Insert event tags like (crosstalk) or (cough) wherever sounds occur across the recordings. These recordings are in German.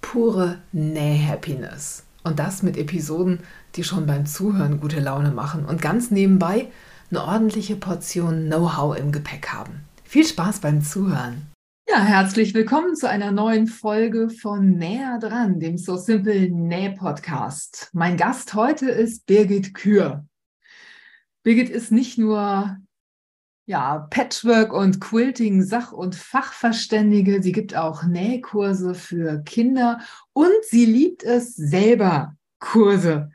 pure Näh-Happiness. Und das mit Episoden, die schon beim Zuhören gute Laune machen und ganz nebenbei eine ordentliche Portion Know-how im Gepäck haben. Viel Spaß beim Zuhören. Ja, herzlich willkommen zu einer neuen Folge von Näher dran, dem So Simple Näh Podcast. Mein Gast heute ist Birgit Kür. Birgit ist nicht nur ja, Patchwork und Quilting Sach- und Fachverständige. Sie gibt auch Nähkurse für Kinder und sie liebt es selber, Kurse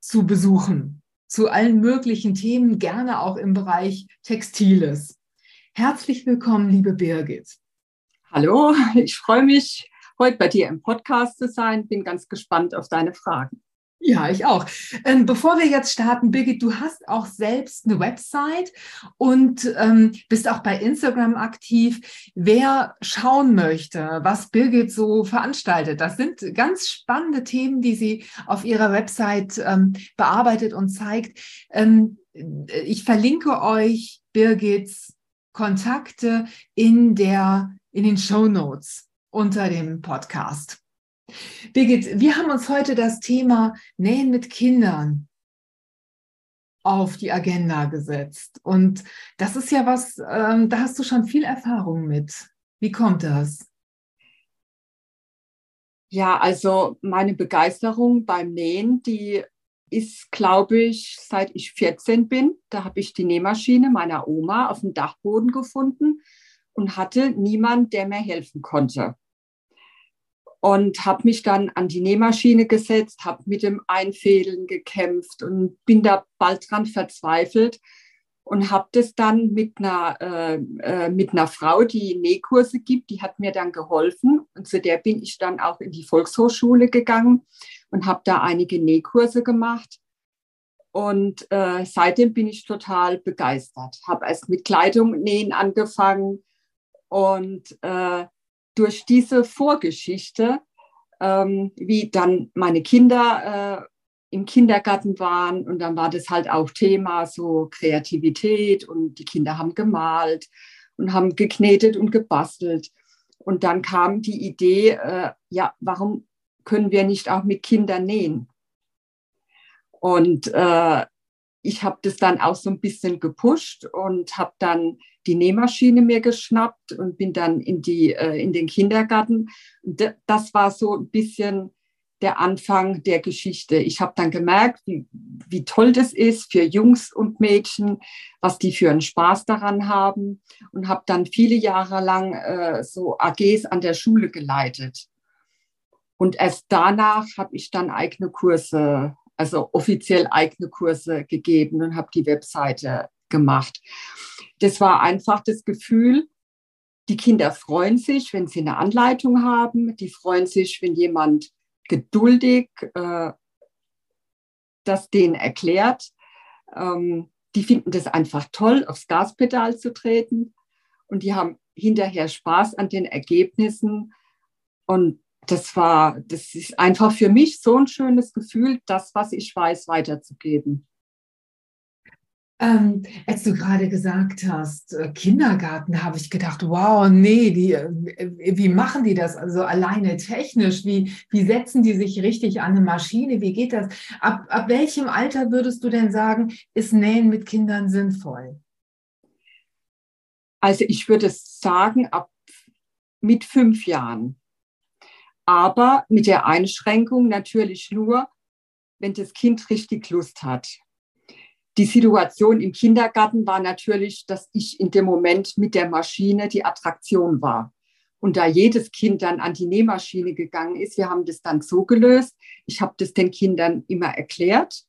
zu besuchen zu allen möglichen Themen, gerne auch im Bereich Textiles. Herzlich willkommen, liebe Birgit. Hallo, ich freue mich, heute bei dir im Podcast zu sein. Bin ganz gespannt auf deine Fragen. Ja, ich auch. Ähm, bevor wir jetzt starten, Birgit, du hast auch selbst eine Website und ähm, bist auch bei Instagram aktiv. Wer schauen möchte, was Birgit so veranstaltet, das sind ganz spannende Themen, die sie auf ihrer Website ähm, bearbeitet und zeigt. Ähm, ich verlinke euch Birgits Kontakte in der in den Show Notes unter dem Podcast. Birgit, wir haben uns heute das Thema Nähen mit Kindern auf die Agenda gesetzt. Und das ist ja was, ähm, da hast du schon viel Erfahrung mit. Wie kommt das? Ja, also meine Begeisterung beim Nähen, die ist, glaube ich, seit ich 14 bin. Da habe ich die Nähmaschine meiner Oma auf dem Dachboden gefunden und hatte niemand, der mir helfen konnte und habe mich dann an die Nähmaschine gesetzt, habe mit dem Einfädeln gekämpft und bin da bald dran verzweifelt und habe das dann mit einer, äh, äh, mit einer Frau, die Nähkurse gibt, die hat mir dann geholfen und zu der bin ich dann auch in die Volkshochschule gegangen und habe da einige Nähkurse gemacht. Und äh, seitdem bin ich total begeistert. Habe erst mit Kleidung nähen angefangen und äh, durch diese Vorgeschichte, ähm, wie dann meine Kinder äh, im Kindergarten waren und dann war das halt auch Thema so Kreativität und die Kinder haben gemalt und haben geknetet und gebastelt. Und dann kam die Idee, äh, ja, warum können wir nicht auch mit Kindern nähen? Und äh, ich habe das dann auch so ein bisschen gepusht und habe dann die Nähmaschine mir geschnappt und bin dann in, die, äh, in den Kindergarten. Das war so ein bisschen der Anfang der Geschichte. Ich habe dann gemerkt, wie, wie toll das ist für Jungs und Mädchen, was die für einen Spaß daran haben und habe dann viele Jahre lang äh, so AGs an der Schule geleitet. Und erst danach habe ich dann eigene Kurse, also offiziell eigene Kurse gegeben und habe die Webseite gemacht. Das war einfach das Gefühl, die Kinder freuen sich, wenn sie eine Anleitung haben. Die freuen sich, wenn jemand geduldig äh, das denen erklärt. Ähm, die finden das einfach toll, aufs Gaspedal zu treten. Und die haben hinterher Spaß an den Ergebnissen. Und das war, das ist einfach für mich so ein schönes Gefühl, das, was ich weiß, weiterzugeben. Ähm, als du gerade gesagt hast, äh, Kindergarten, habe ich gedacht, wow, nee, die, äh, wie machen die das also alleine technisch? Wie, wie setzen die sich richtig an eine Maschine? Wie geht das? Ab, ab welchem Alter würdest du denn sagen, ist Nähen mit Kindern sinnvoll? Also ich würde sagen, ab mit fünf Jahren. Aber mit der Einschränkung natürlich nur, wenn das Kind richtig Lust hat die Situation im Kindergarten war natürlich, dass ich in dem Moment mit der Maschine die Attraktion war. Und da jedes Kind dann an die Nähmaschine gegangen ist, wir haben das dann so gelöst. Ich habe das den Kindern immer erklärt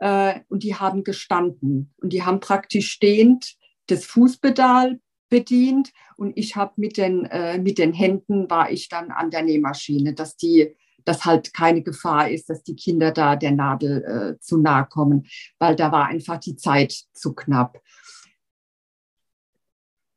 äh, und die haben gestanden und die haben praktisch stehend das Fußpedal bedient und ich habe mit den äh, mit den Händen war ich dann an der Nähmaschine, dass die dass halt keine Gefahr ist, dass die Kinder da der Nadel äh, zu nahe kommen, weil da war einfach die Zeit zu knapp.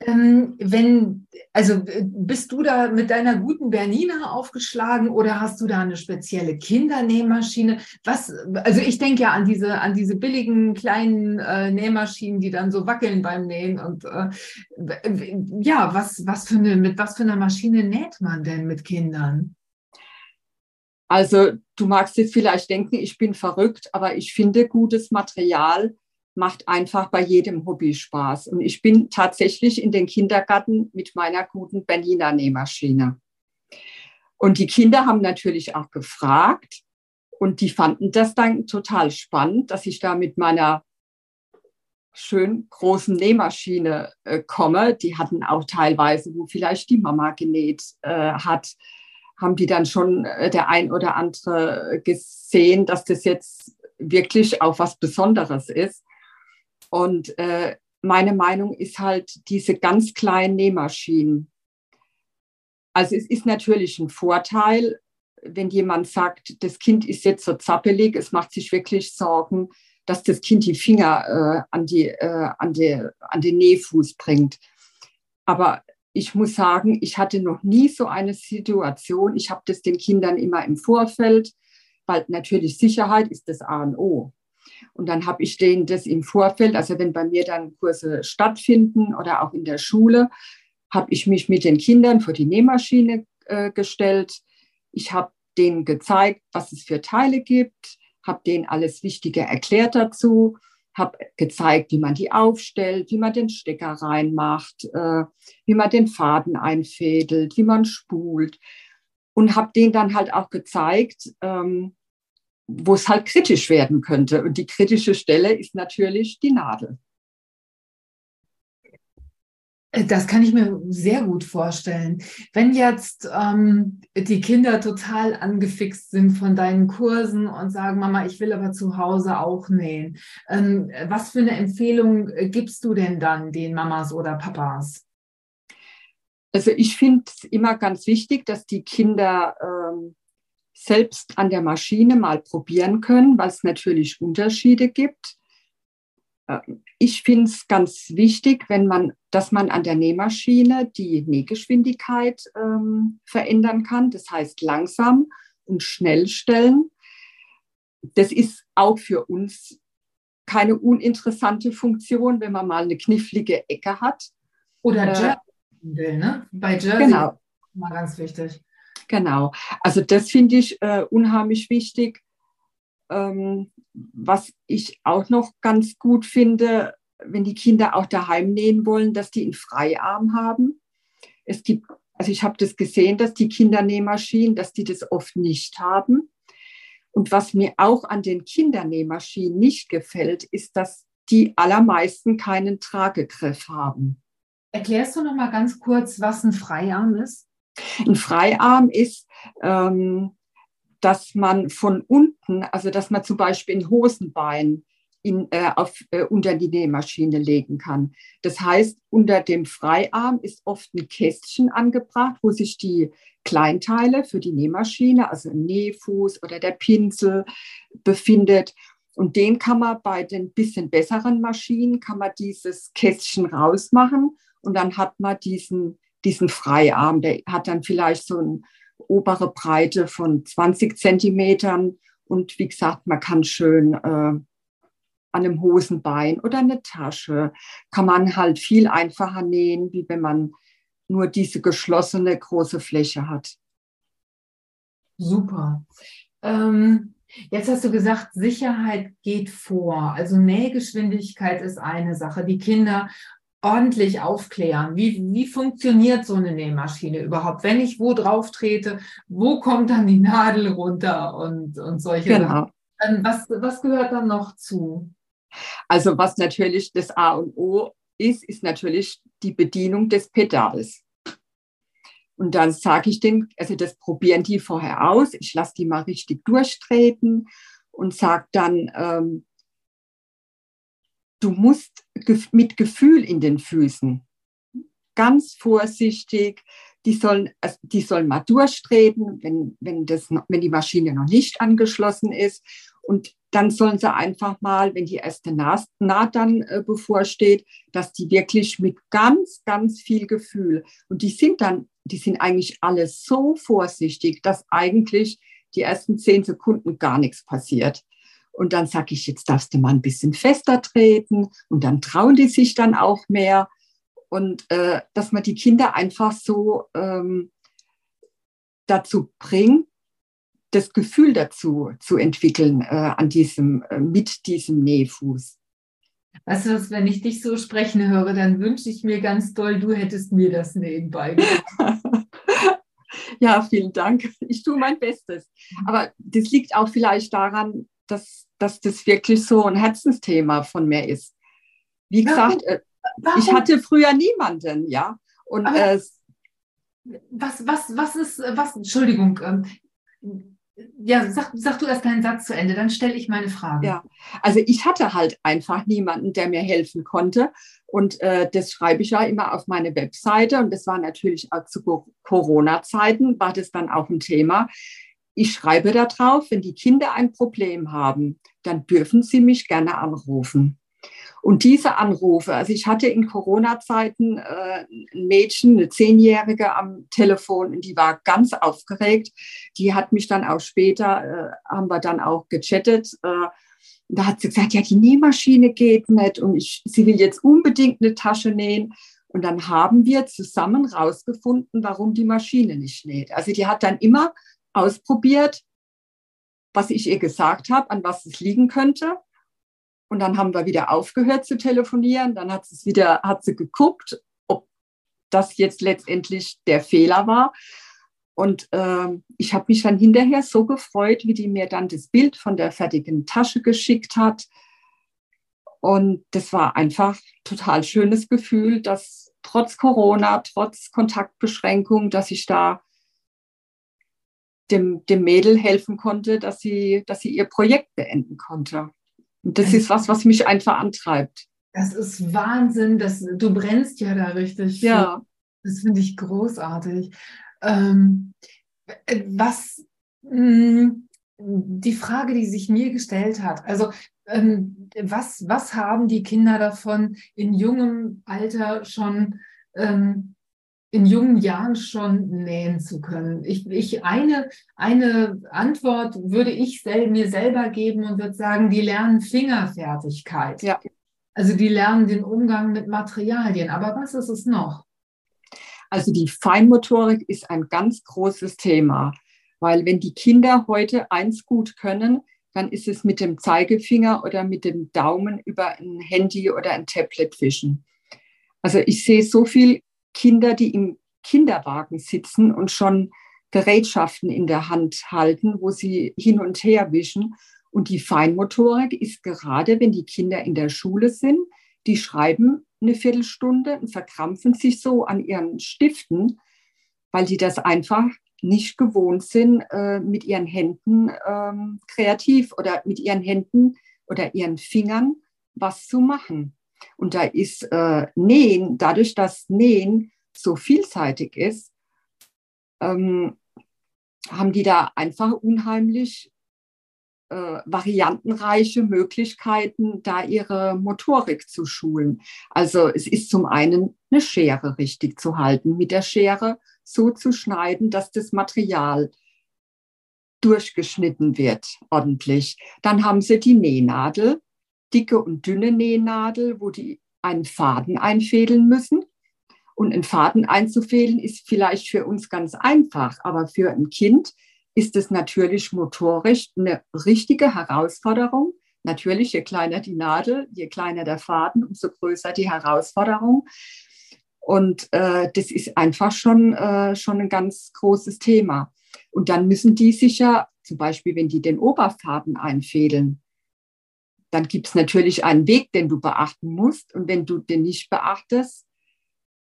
Ähm, wenn, also bist du da mit deiner guten Bernina aufgeschlagen oder hast du da eine spezielle Kindernähmaschine? Was, also ich denke ja an diese, an diese billigen kleinen äh, Nähmaschinen, die dann so wackeln beim Nähen und äh, ja, was, was für eine, mit was für einer Maschine näht man denn mit Kindern? Also du magst jetzt vielleicht denken, ich bin verrückt, aber ich finde gutes Material macht einfach bei jedem Hobby Spaß. Und ich bin tatsächlich in den Kindergarten mit meiner guten Berliner Nähmaschine. Und die Kinder haben natürlich auch gefragt und die fanden das dann total spannend, dass ich da mit meiner schön großen Nähmaschine äh, komme. Die hatten auch teilweise, wo vielleicht die Mama genäht äh, hat, haben die dann schon äh, der ein oder andere gesehen, dass das jetzt wirklich auch was Besonderes ist. Und äh, meine Meinung ist halt diese ganz kleinen Nähmaschinen. Also es ist natürlich ein Vorteil, wenn jemand sagt, das Kind ist jetzt so zappelig, es macht sich wirklich Sorgen, dass das Kind die Finger äh, an, die, äh, an, die, an den Nähfuß bringt. Aber ich muss sagen, ich hatte noch nie so eine Situation. Ich habe das den Kindern immer im Vorfeld, weil natürlich Sicherheit ist das A und O. Und dann habe ich denen das im Vorfeld, also wenn bei mir dann Kurse stattfinden oder auch in der Schule, habe ich mich mit den Kindern vor die Nähmaschine äh, gestellt. Ich habe denen gezeigt, was es für Teile gibt, habe denen alles Wichtige erklärt dazu, habe gezeigt, wie man die aufstellt, wie man den Stecker reinmacht, äh, wie man den Faden einfädelt, wie man spult und habe denen dann halt auch gezeigt, ähm, wo es halt kritisch werden könnte. Und die kritische Stelle ist natürlich die Nadel. Das kann ich mir sehr gut vorstellen. Wenn jetzt ähm, die Kinder total angefixt sind von deinen Kursen und sagen, Mama, ich will aber zu Hause auch nähen, ähm, was für eine Empfehlung gibst du denn dann den Mamas oder Papas? Also ich finde es immer ganz wichtig, dass die Kinder ähm, selbst an der Maschine mal probieren können, weil es natürlich Unterschiede gibt. Ähm, ich finde es ganz wichtig, wenn man, dass man an der Nähmaschine die Nähgeschwindigkeit ähm, verändern kann. Das heißt langsam und schnell stellen. Das ist auch für uns keine uninteressante Funktion, wenn man mal eine knifflige Ecke hat. Oder äh, Jersey ne? Bei Jersey genau. mal ganz wichtig. Genau. Also das finde ich äh, unheimlich wichtig. Ähm, was ich auch noch ganz gut finde, wenn die Kinder auch daheim nähen wollen, dass die einen Freiarm haben. Es gibt, also ich habe das gesehen, dass die Kindernähmaschinen, dass die das oft nicht haben. Und was mir auch an den Kindernähmaschinen nicht gefällt, ist, dass die allermeisten keinen Tragegriff haben. Erklärst du noch mal ganz kurz, was ein Freiarm ist? Ein Freiarm ist, ähm, dass man von unten, also dass man zum Beispiel ein Hosenbein in, äh, auf, äh, unter die Nähmaschine legen kann. Das heißt, unter dem Freiarm ist oft ein Kästchen angebracht, wo sich die Kleinteile für die Nähmaschine, also ein Nähfuß oder der Pinsel befindet. Und den kann man bei den bisschen besseren Maschinen, kann man dieses Kästchen rausmachen und dann hat man diesen diesen Freiarm. Der hat dann vielleicht so eine obere Breite von 20 Zentimetern. Und wie gesagt, man kann schön äh, an einem Hosenbein oder eine Tasche, kann man halt viel einfacher nähen, wie wenn man nur diese geschlossene große Fläche hat. Super. Ähm, jetzt hast du gesagt, Sicherheit geht vor. Also Nähgeschwindigkeit ist eine Sache. Die Kinder ordentlich aufklären. Wie, wie funktioniert so eine Nähmaschine überhaupt? Wenn ich wo drauf trete, wo kommt dann die Nadel runter und, und solche genau. Sachen? Ähm, was, was gehört dann noch zu? Also was natürlich das A und O ist, ist natürlich die Bedienung des Pedals. Und dann sage ich denen, also das probieren die vorher aus. Ich lasse die mal richtig durchtreten und sage dann, ähm, du musst mit Gefühl in den Füßen, ganz vorsichtig, die sollen, also die sollen mal durchtreten, wenn, wenn, das, wenn die Maschine noch nicht angeschlossen ist. Und dann sollen sie einfach mal, wenn die erste Naht, Naht dann äh, bevorsteht, dass die wirklich mit ganz, ganz viel Gefühl und die sind dann, die sind eigentlich alle so vorsichtig, dass eigentlich die ersten zehn Sekunden gar nichts passiert. Und dann sage ich, jetzt darfst du mal ein bisschen fester treten und dann trauen die sich dann auch mehr. Und äh, dass man die Kinder einfach so ähm, dazu bringt, das Gefühl dazu zu entwickeln äh, an diesem, äh, mit diesem Nähfuß. Weißt du was, wenn ich dich so sprechen höre, dann wünsche ich mir ganz doll, du hättest mir das Nähen beigebracht. (laughs) ja, vielen Dank. Ich tue mein Bestes. Aber das liegt auch vielleicht daran, dass, dass das wirklich so ein Herzensthema von mir ist. Wie gesagt, Warum? Äh, ich hatte früher niemanden, ja. Und äh, was, was, was ist, was, Entschuldigung, ähm, ja, sag, sag du erst deinen Satz zu Ende, dann stelle ich meine Frage. Ja, also ich hatte halt einfach niemanden, der mir helfen konnte. Und äh, das schreibe ich ja immer auf meine Webseite. Und das war natürlich auch zu Corona-Zeiten, war das dann auch ein Thema. Ich schreibe da drauf, wenn die Kinder ein Problem haben, dann dürfen sie mich gerne anrufen. Und diese Anrufe, also ich hatte in Corona-Zeiten äh, ein Mädchen, eine Zehnjährige am Telefon, und die war ganz aufgeregt. Die hat mich dann auch später, äh, haben wir dann auch gechattet. Äh, da hat sie gesagt, ja, die Nähmaschine geht nicht und ich, sie will jetzt unbedingt eine Tasche nähen. Und dann haben wir zusammen rausgefunden, warum die Maschine nicht näht. Also die hat dann immer ausprobiert, was ich ihr gesagt habe, an was es liegen könnte. Und dann haben wir wieder aufgehört zu telefonieren. Dann hat sie wieder, hat sie geguckt, ob das jetzt letztendlich der Fehler war. Und äh, ich habe mich dann hinterher so gefreut, wie die mir dann das Bild von der fertigen Tasche geschickt hat. Und das war einfach total schönes Gefühl, dass trotz Corona, trotz Kontaktbeschränkung, dass ich da dem, dem Mädel helfen konnte, dass sie, dass sie ihr Projekt beenden konnte. Und das ist was, was mich einfach antreibt. Das ist Wahnsinn. Das, du brennst ja da richtig. Ja. Das finde ich großartig. Ähm, was mh, hm, die Frage, die sich mir gestellt hat, also ähm, was, was haben die Kinder davon, in jungem Alter schon ähm, in jungen Jahren schon nähen zu können? Ich, ich eine, eine Antwort würde ich sel mir selber geben und würde sagen, die lernen Fingerfertigkeit. Ja. Also die lernen den Umgang mit Materialien. Aber was ist es noch? Also die Feinmotorik ist ein ganz großes Thema, weil wenn die Kinder heute eins gut können, dann ist es mit dem Zeigefinger oder mit dem Daumen über ein Handy oder ein Tablet fischen. Also ich sehe so viel Kinder, die im Kinderwagen sitzen und schon Gerätschaften in der Hand halten, wo sie hin und her wischen. Und die Feinmotorik ist gerade, wenn die Kinder in der Schule sind, die schreiben eine Viertelstunde und verkrampfen sich so an ihren Stiften, weil die das einfach nicht gewohnt sind, äh, mit ihren Händen ähm, kreativ oder mit ihren Händen oder ihren Fingern was zu machen. Und da ist äh, Nähen, dadurch, dass Nähen so vielseitig ist, ähm, haben die da einfach unheimlich äh, variantenreiche Möglichkeiten, da ihre Motorik zu schulen. Also es ist zum einen eine Schere richtig zu halten, mit der Schere so zu schneiden, dass das Material durchgeschnitten wird ordentlich. Dann haben sie die Nähnadel, dicke und dünne Nähnadel, wo die einen Faden einfädeln müssen. Und einen Faden einzufädeln ist vielleicht für uns ganz einfach, aber für ein Kind ist es natürlich motorisch eine richtige Herausforderung. Natürlich, je kleiner die Nadel, je kleiner der Faden, umso größer die Herausforderung. Und äh, das ist einfach schon, äh, schon ein ganz großes Thema. Und dann müssen die sich ja, zum Beispiel, wenn die den Oberfaden einfädeln, dann gibt es natürlich einen Weg, den du beachten musst. Und wenn du den nicht beachtest,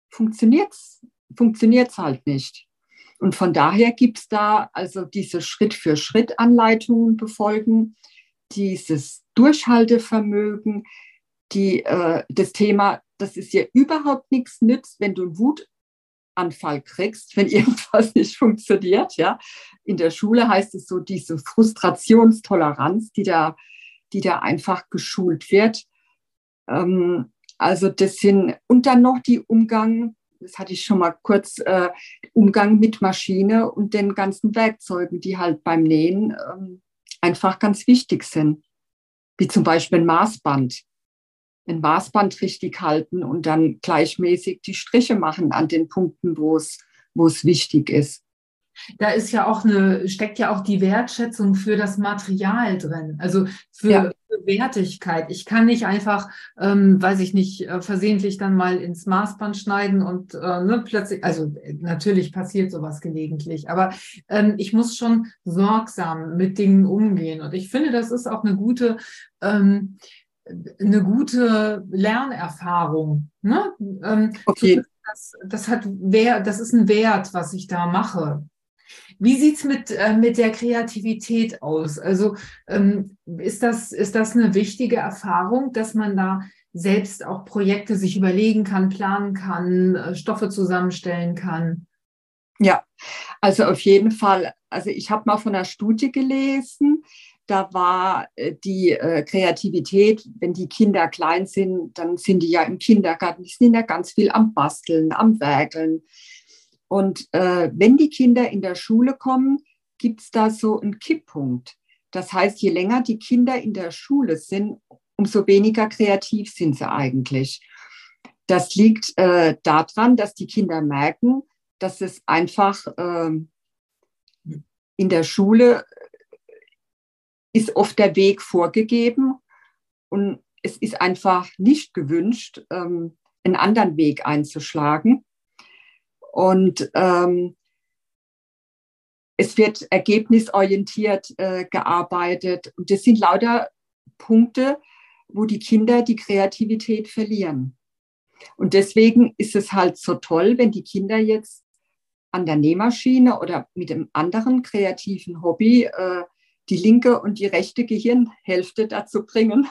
funktioniert es halt nicht. Und von daher gibt es da also diese Schritt-für-Schritt-Anleitungen befolgen, dieses Durchhaltevermögen, die, äh, das Thema, dass es dir überhaupt nichts nützt, wenn du einen Anfall kriegst, wenn (laughs) irgendwas nicht funktioniert. Ja, in der Schule heißt es so diese Frustrationstoleranz, die da, die da einfach geschult wird. Ähm, also das sind und dann noch die Umgang, das hatte ich schon mal kurz, äh, Umgang mit Maschine und den ganzen Werkzeugen, die halt beim Nähen ähm, einfach ganz wichtig sind, wie zum Beispiel ein Maßband ein Maßband richtig halten und dann gleichmäßig die Striche machen an den Punkten, wo es, wo es wichtig ist. Da ist ja auch eine, steckt ja auch die Wertschätzung für das Material drin, also für, ja. für Wertigkeit. Ich kann nicht einfach, ähm, weiß ich nicht, äh, versehentlich dann mal ins Maßband schneiden und äh, ne, plötzlich, also natürlich passiert sowas gelegentlich, aber ähm, ich muss schon sorgsam mit Dingen umgehen. Und ich finde, das ist auch eine gute ähm, eine gute Lernerfahrung. Ne? Ähm, okay. Das, das, hat Wert, das ist ein Wert, was ich da mache. Wie sieht es mit, äh, mit der Kreativität aus? Also ähm, ist, das, ist das eine wichtige Erfahrung, dass man da selbst auch Projekte sich überlegen kann, planen kann, äh, Stoffe zusammenstellen kann? Ja, also auf jeden Fall. Also ich habe mal von einer Studie gelesen, da war äh, die äh, Kreativität, wenn die Kinder klein sind, dann sind die ja im Kindergarten, die sind ja ganz viel am Basteln, am Werkeln. Und äh, wenn die Kinder in der Schule kommen, gibt es da so einen Kipppunkt. Das heißt, je länger die Kinder in der Schule sind, umso weniger kreativ sind sie eigentlich. Das liegt äh, daran, dass die Kinder merken, dass es einfach äh, in der Schule ist oft der Weg vorgegeben und es ist einfach nicht gewünscht, ähm, einen anderen Weg einzuschlagen. Und ähm, es wird ergebnisorientiert äh, gearbeitet. Und das sind lauter Punkte, wo die Kinder die Kreativität verlieren. Und deswegen ist es halt so toll, wenn die Kinder jetzt an der Nähmaschine oder mit einem anderen kreativen Hobby äh, die linke und die rechte Gehirnhälfte dazu bringen,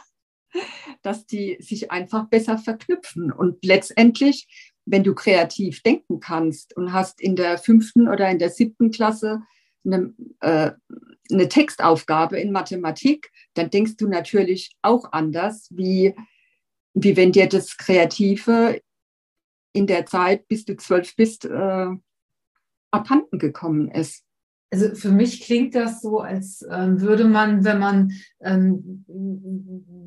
(laughs) dass die sich einfach besser verknüpfen. Und letztendlich, wenn du kreativ denken kannst und hast in der fünften oder in der siebten Klasse eine, äh, eine Textaufgabe in Mathematik, dann denkst du natürlich auch anders, wie, wie wenn dir das Kreative in der Zeit, bis du zwölf bist, äh, abhanden gekommen ist. Also für mich klingt das so, als ähm, würde man, wenn man ähm,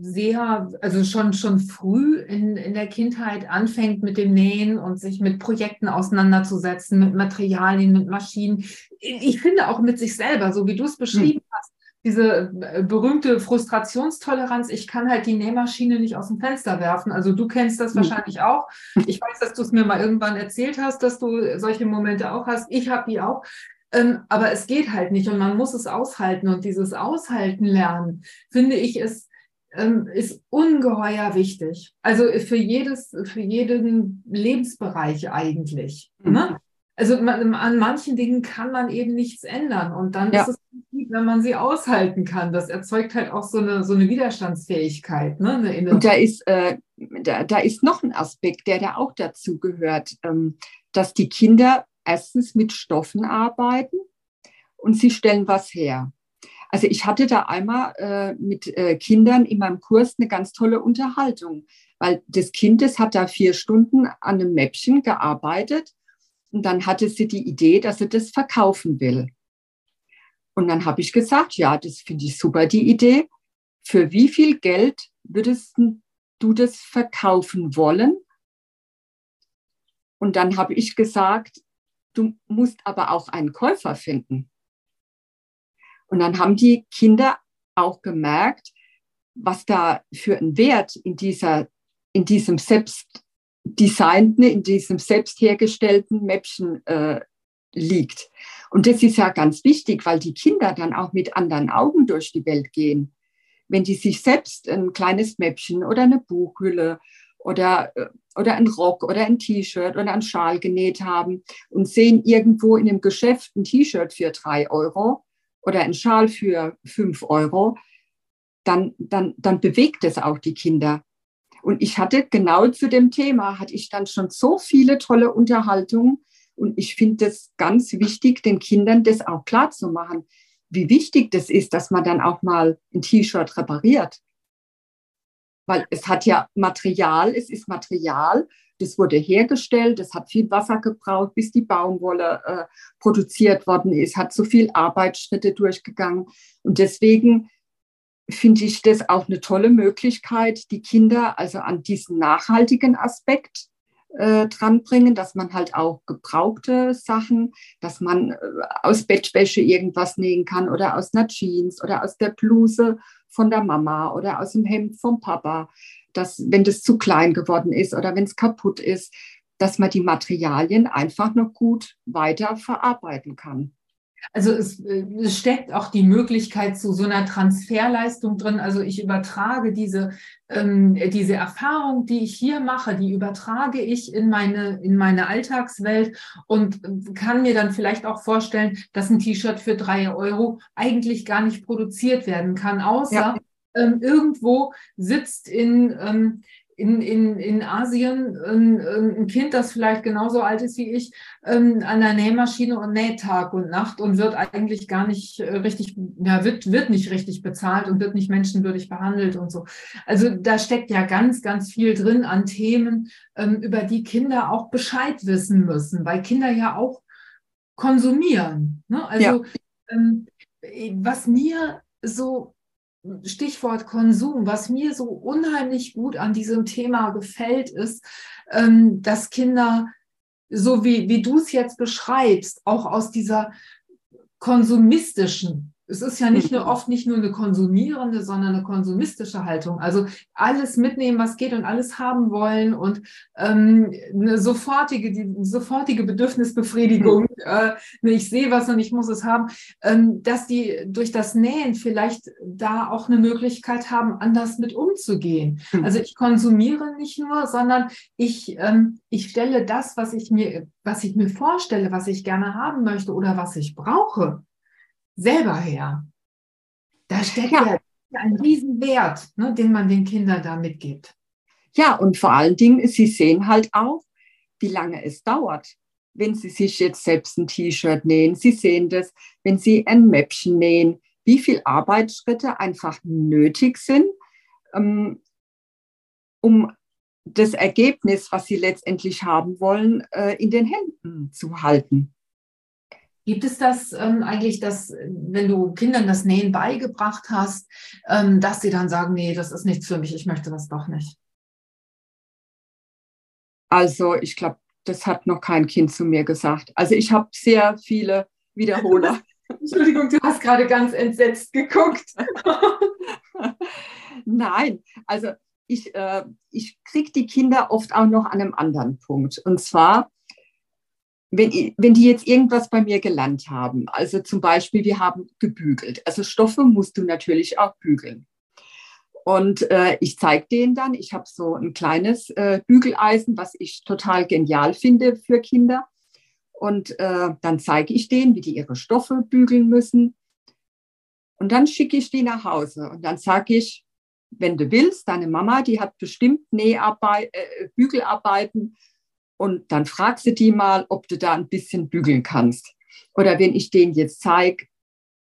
sehr, also schon, schon früh in, in der Kindheit anfängt mit dem Nähen und sich mit Projekten auseinanderzusetzen, mit Materialien, mit Maschinen. Ich finde auch mit sich selber, so wie du es beschrieben hm. hast, diese äh, berühmte Frustrationstoleranz, ich kann halt die Nähmaschine nicht aus dem Fenster werfen. Also du kennst das hm. wahrscheinlich auch. Ich weiß, dass du es mir mal irgendwann erzählt hast, dass du solche Momente auch hast. Ich habe die auch. Ähm, aber es geht halt nicht und man muss es aushalten. Und dieses Aushalten lernen, finde ich, ist, ähm, ist ungeheuer wichtig. Also für jedes, für jeden Lebensbereich eigentlich. Mhm. Ne? Also man, an manchen Dingen kann man eben nichts ändern. Und dann ja. ist es gut, wenn man sie aushalten kann. Das erzeugt halt auch so eine, so eine Widerstandsfähigkeit. Ne? Eine und da ist, äh, da, da ist noch ein Aspekt, der da auch dazu gehört, ähm, dass die Kinder erstens mit Stoffen arbeiten und sie stellen was her. Also ich hatte da einmal äh, mit äh, Kindern in meinem Kurs eine ganz tolle Unterhaltung, weil das Kind, das hat da vier Stunden an einem Mäppchen gearbeitet und dann hatte sie die Idee, dass sie das verkaufen will. Und dann habe ich gesagt, ja, das finde ich super, die Idee. Für wie viel Geld würdest du das verkaufen wollen? Und dann habe ich gesagt, Du musst aber auch einen Käufer finden. Und dann haben die Kinder auch gemerkt, was da für ein Wert in, dieser, in diesem selbst designten, in diesem selbst hergestellten Mäppchen äh, liegt. Und das ist ja ganz wichtig, weil die Kinder dann auch mit anderen Augen durch die Welt gehen. Wenn die sich selbst ein kleines Mäppchen oder eine Buchhülle oder, äh, oder ein Rock oder ein T-Shirt oder ein Schal genäht haben und sehen irgendwo in einem Geschäft ein T-Shirt für drei Euro oder ein Schal für fünf Euro, dann, dann, dann bewegt es auch die Kinder. Und ich hatte genau zu dem Thema, hatte ich dann schon so viele tolle Unterhaltungen Und ich finde es ganz wichtig, den Kindern das auch klar zu machen, wie wichtig das ist, dass man dann auch mal ein T-Shirt repariert. Weil es hat ja Material, es ist Material, das wurde hergestellt, es hat viel Wasser gebraucht, bis die Baumwolle äh, produziert worden ist, hat so viel Arbeitsschritte durchgegangen. Und deswegen finde ich das auch eine tolle Möglichkeit, die Kinder also an diesen nachhaltigen Aspekt äh, dranbringen, dass man halt auch gebrauchte Sachen, dass man äh, aus Bettwäsche irgendwas nähen kann oder aus einer Jeans oder aus der Bluse von der Mama oder aus dem Hemd vom Papa, dass wenn das zu klein geworden ist oder wenn es kaputt ist, dass man die Materialien einfach noch gut weiter verarbeiten kann. Also es, äh, es, steckt auch die Möglichkeit zu so einer Transferleistung drin. Also ich übertrage diese, ähm, diese Erfahrung, die ich hier mache, die übertrage ich in meine, in meine Alltagswelt und kann mir dann vielleicht auch vorstellen, dass ein T-Shirt für drei Euro eigentlich gar nicht produziert werden kann, außer ja. ähm, irgendwo sitzt in ähm, in, in, in Asien ein, ein, Kind, das vielleicht genauso alt ist wie ich, ähm, an der Nähmaschine und näht Tag und Nacht und wird eigentlich gar nicht äh, richtig, ja, wird, wird nicht richtig bezahlt und wird nicht menschenwürdig behandelt und so. Also da steckt ja ganz, ganz viel drin an Themen, ähm, über die Kinder auch Bescheid wissen müssen, weil Kinder ja auch konsumieren. Ne? Also ja. ähm, was mir so Stichwort Konsum, was mir so unheimlich gut an diesem Thema gefällt, ist, ähm, dass Kinder, so wie, wie du es jetzt beschreibst, auch aus dieser konsumistischen es ist ja nicht nur mhm. oft nicht nur eine konsumierende, sondern eine konsumistische Haltung. Also alles mitnehmen, was geht und alles haben wollen und ähm, eine sofortige, die sofortige Bedürfnisbefriedigung. Mhm. Äh, ich sehe was und ich muss es haben, ähm, dass die durch das Nähen vielleicht da auch eine Möglichkeit haben, anders mit umzugehen. Mhm. Also ich konsumiere nicht nur, sondern ich ähm, ich stelle das, was ich mir was ich mir vorstelle, was ich gerne haben möchte oder was ich brauche selber her. Da steckt ja, ja ein Riesenwert, ne, den man den Kindern da mitgibt. Ja, und vor allen Dingen, sie sehen halt auch, wie lange es dauert, wenn sie sich jetzt selbst ein T-Shirt nähen. Sie sehen das, wenn sie ein Mäppchen nähen, wie viele Arbeitsschritte einfach nötig sind, ähm, um das Ergebnis, was sie letztendlich haben wollen, äh, in den Händen zu halten. Gibt es das ähm, eigentlich, dass wenn du Kindern das Nähen beigebracht hast, ähm, dass sie dann sagen, nee, das ist nichts für mich, ich möchte das doch nicht? Also ich glaube, das hat noch kein Kind zu mir gesagt. Also ich habe sehr viele Wiederholer. (laughs) Entschuldigung, du hast gerade ganz entsetzt geguckt. (laughs) Nein, also ich, äh, ich kriege die Kinder oft auch noch an einem anderen Punkt. Und zwar, wenn, wenn die jetzt irgendwas bei mir gelernt haben, also zum Beispiel, wir haben gebügelt. Also Stoffe musst du natürlich auch bügeln. Und äh, ich zeige denen dann, ich habe so ein kleines äh, Bügeleisen, was ich total genial finde für Kinder. Und äh, dann zeige ich denen, wie die ihre Stoffe bügeln müssen. Und dann schicke ich die nach Hause. Und dann sage ich, wenn du willst, deine Mama, die hat bestimmt Näharbeit, äh, Bügelarbeiten und dann fragst du die mal, ob du da ein bisschen bügeln kannst. Oder wenn ich denen jetzt zeige,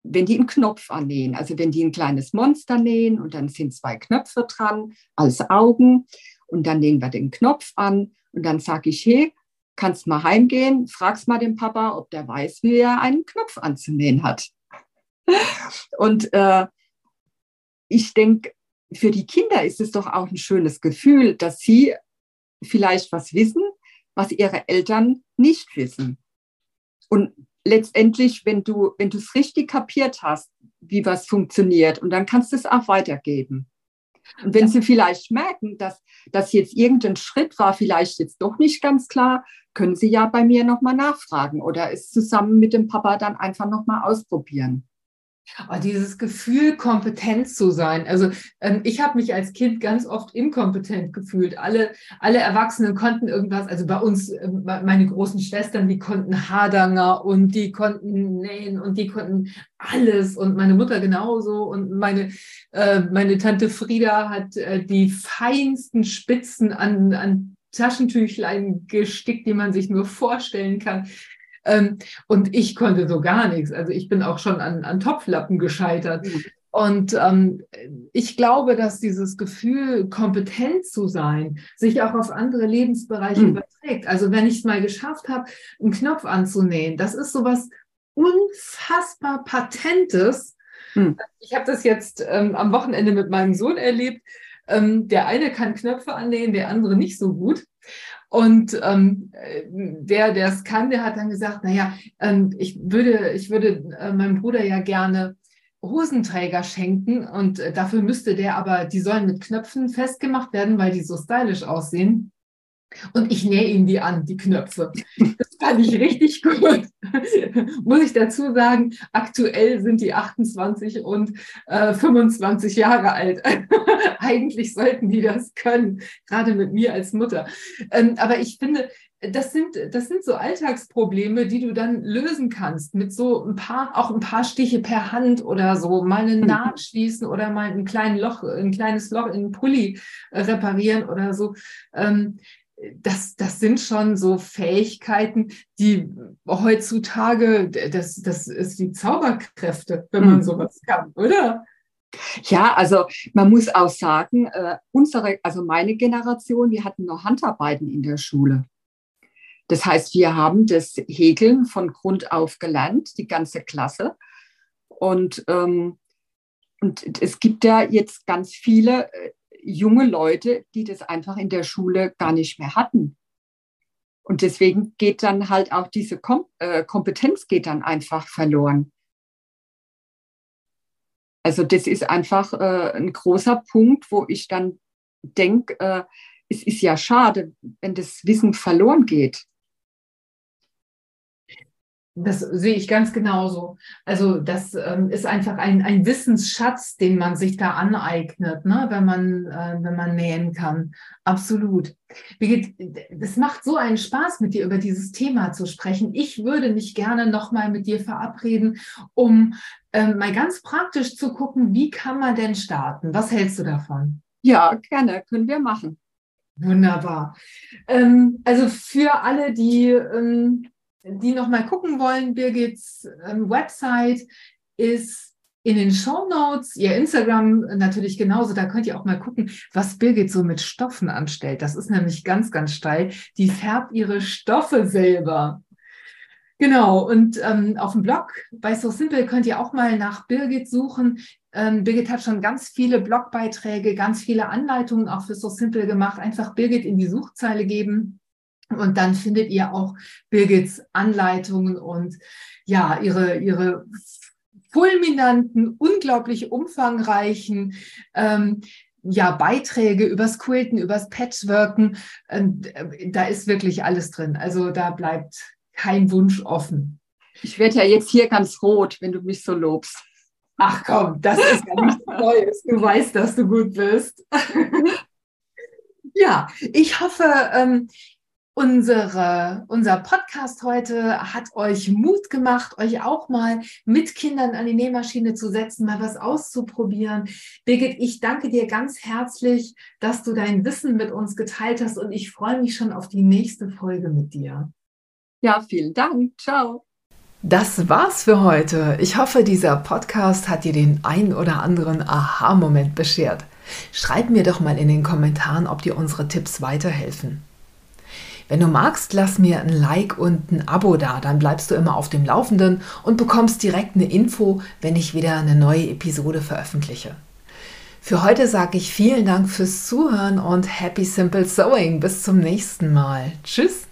wenn die einen Knopf annähen, also wenn die ein kleines Monster nähen und dann sind zwei Knöpfe dran als Augen und dann nähen wir den Knopf an und dann sage ich, hey, kannst mal heimgehen, fragst mal den Papa, ob der weiß, wie er einen Knopf anzunähen hat. (laughs) Und äh, ich denke, für die Kinder ist es doch auch ein schönes Gefühl, dass sie vielleicht was wissen, was ihre Eltern nicht wissen. Und letztendlich, wenn du wenn du es richtig kapiert hast, wie was funktioniert, und dann kannst du es auch weitergeben. Und wenn ja. sie vielleicht merken, dass das jetzt irgendein Schritt war, vielleicht jetzt doch nicht ganz klar, können sie ja bei mir nochmal nachfragen oder es zusammen mit dem Papa dann einfach nochmal ausprobieren. Oh, dieses Gefühl, kompetent zu sein. Also ähm, ich habe mich als Kind ganz oft inkompetent gefühlt. Alle, alle Erwachsenen konnten irgendwas. Also bei uns, äh, meine großen Schwestern, die konnten Hardanger und die konnten nähen und die konnten alles. Und meine Mutter genauso. Und meine, äh, meine Tante Frieda hat äh, die feinsten Spitzen an, an Taschentüchlein gestickt, die man sich nur vorstellen kann. Ähm, und ich konnte so gar nichts. Also ich bin auch schon an, an Topflappen gescheitert. Mhm. Und ähm, ich glaube, dass dieses Gefühl, kompetent zu sein, sich auch auf andere Lebensbereiche mhm. überträgt. Also wenn ich es mal geschafft habe, einen Knopf anzunähen, das ist sowas unfassbar Patentes. Mhm. Ich habe das jetzt ähm, am Wochenende mit meinem Sohn erlebt. Ähm, der eine kann Knöpfe annähen, der andere nicht so gut. Und ähm, der, der es kann, der hat dann gesagt, naja, ähm, ich würde, ich würde äh, meinem Bruder ja gerne Hosenträger schenken und äh, dafür müsste der aber, die sollen mit Knöpfen festgemacht werden, weil die so stylisch aussehen. Und ich nähe ihm die an, die Knöpfe. Das fand ich richtig gut. (laughs) Muss ich dazu sagen, aktuell sind die 28 und äh, 25 Jahre alt. (laughs) Eigentlich sollten die das können, gerade mit mir als Mutter. Ähm, aber ich finde, das sind, das sind so Alltagsprobleme, die du dann lösen kannst mit so ein paar, auch ein paar Stiche per Hand oder so, mal eine mhm. Naht schließen oder mal ein kleines Loch, ein kleines Loch in einen Pulli äh, reparieren oder so. Ähm, das, das sind schon so Fähigkeiten, die heutzutage, das, das ist die Zauberkräfte, wenn man mhm. sowas kann, oder? Ja, also man muss auch sagen, äh, unsere, also meine Generation, wir hatten noch Handarbeiten in der Schule. Das heißt, wir haben das Häkeln von Grund auf gelernt, die ganze Klasse. Und, ähm, und es gibt ja jetzt ganz viele äh, junge Leute, die das einfach in der Schule gar nicht mehr hatten. Und deswegen geht dann halt auch diese Kom äh, Kompetenz geht dann einfach verloren. Also das ist einfach äh, ein großer Punkt, wo ich dann denke, äh, es ist ja schade, wenn das Wissen verloren geht. Das sehe ich ganz genauso. Also das ähm, ist einfach ein, ein Wissensschatz, den man sich da aneignet, ne? wenn, man, äh, wenn man nähen kann. Absolut. Birgit, das macht so einen Spaß, mit dir über dieses Thema zu sprechen. Ich würde mich gerne nochmal mit dir verabreden, um ähm, mal ganz praktisch zu gucken, wie kann man denn starten? Was hältst du davon? Ja, gerne, können wir machen. Wunderbar. Ähm, also für alle, die ähm, die noch mal gucken wollen, Birgits ähm, Website ist in den Show Notes, ihr Instagram natürlich genauso. Da könnt ihr auch mal gucken, was Birgit so mit Stoffen anstellt. Das ist nämlich ganz, ganz steil. Die färbt ihre Stoffe selber. Genau, und ähm, auf dem Blog bei So Simple könnt ihr auch mal nach Birgit suchen. Ähm, Birgit hat schon ganz viele Blogbeiträge, ganz viele Anleitungen auch für So Simple gemacht. Einfach Birgit in die Suchzeile geben und dann findet ihr auch Birgits Anleitungen und ja, ihre, ihre fulminanten, unglaublich umfangreichen ähm, ja, Beiträge übers Quilten, übers Patchworken. Und, äh, da ist wirklich alles drin. Also da bleibt kein Wunsch offen. Ich werde ja jetzt hier ganz rot, wenn du mich so lobst. Ach komm, das ist ja nichts (laughs) Neues. Du weißt, dass du gut bist. (laughs) ja, ich hoffe, ähm, Unsere, unser Podcast heute hat euch Mut gemacht, euch auch mal mit Kindern an die Nähmaschine zu setzen, mal was auszuprobieren. Birgit, ich danke dir ganz herzlich, dass du dein Wissen mit uns geteilt hast und ich freue mich schon auf die nächste Folge mit dir. Ja, vielen Dank. Ciao. Das war's für heute. Ich hoffe, dieser Podcast hat dir den ein oder anderen Aha-Moment beschert. Schreib mir doch mal in den Kommentaren, ob dir unsere Tipps weiterhelfen. Wenn du magst, lass mir ein Like und ein Abo da, dann bleibst du immer auf dem Laufenden und bekommst direkt eine Info, wenn ich wieder eine neue Episode veröffentliche. Für heute sage ich vielen Dank fürs Zuhören und Happy Simple Sewing. Bis zum nächsten Mal. Tschüss.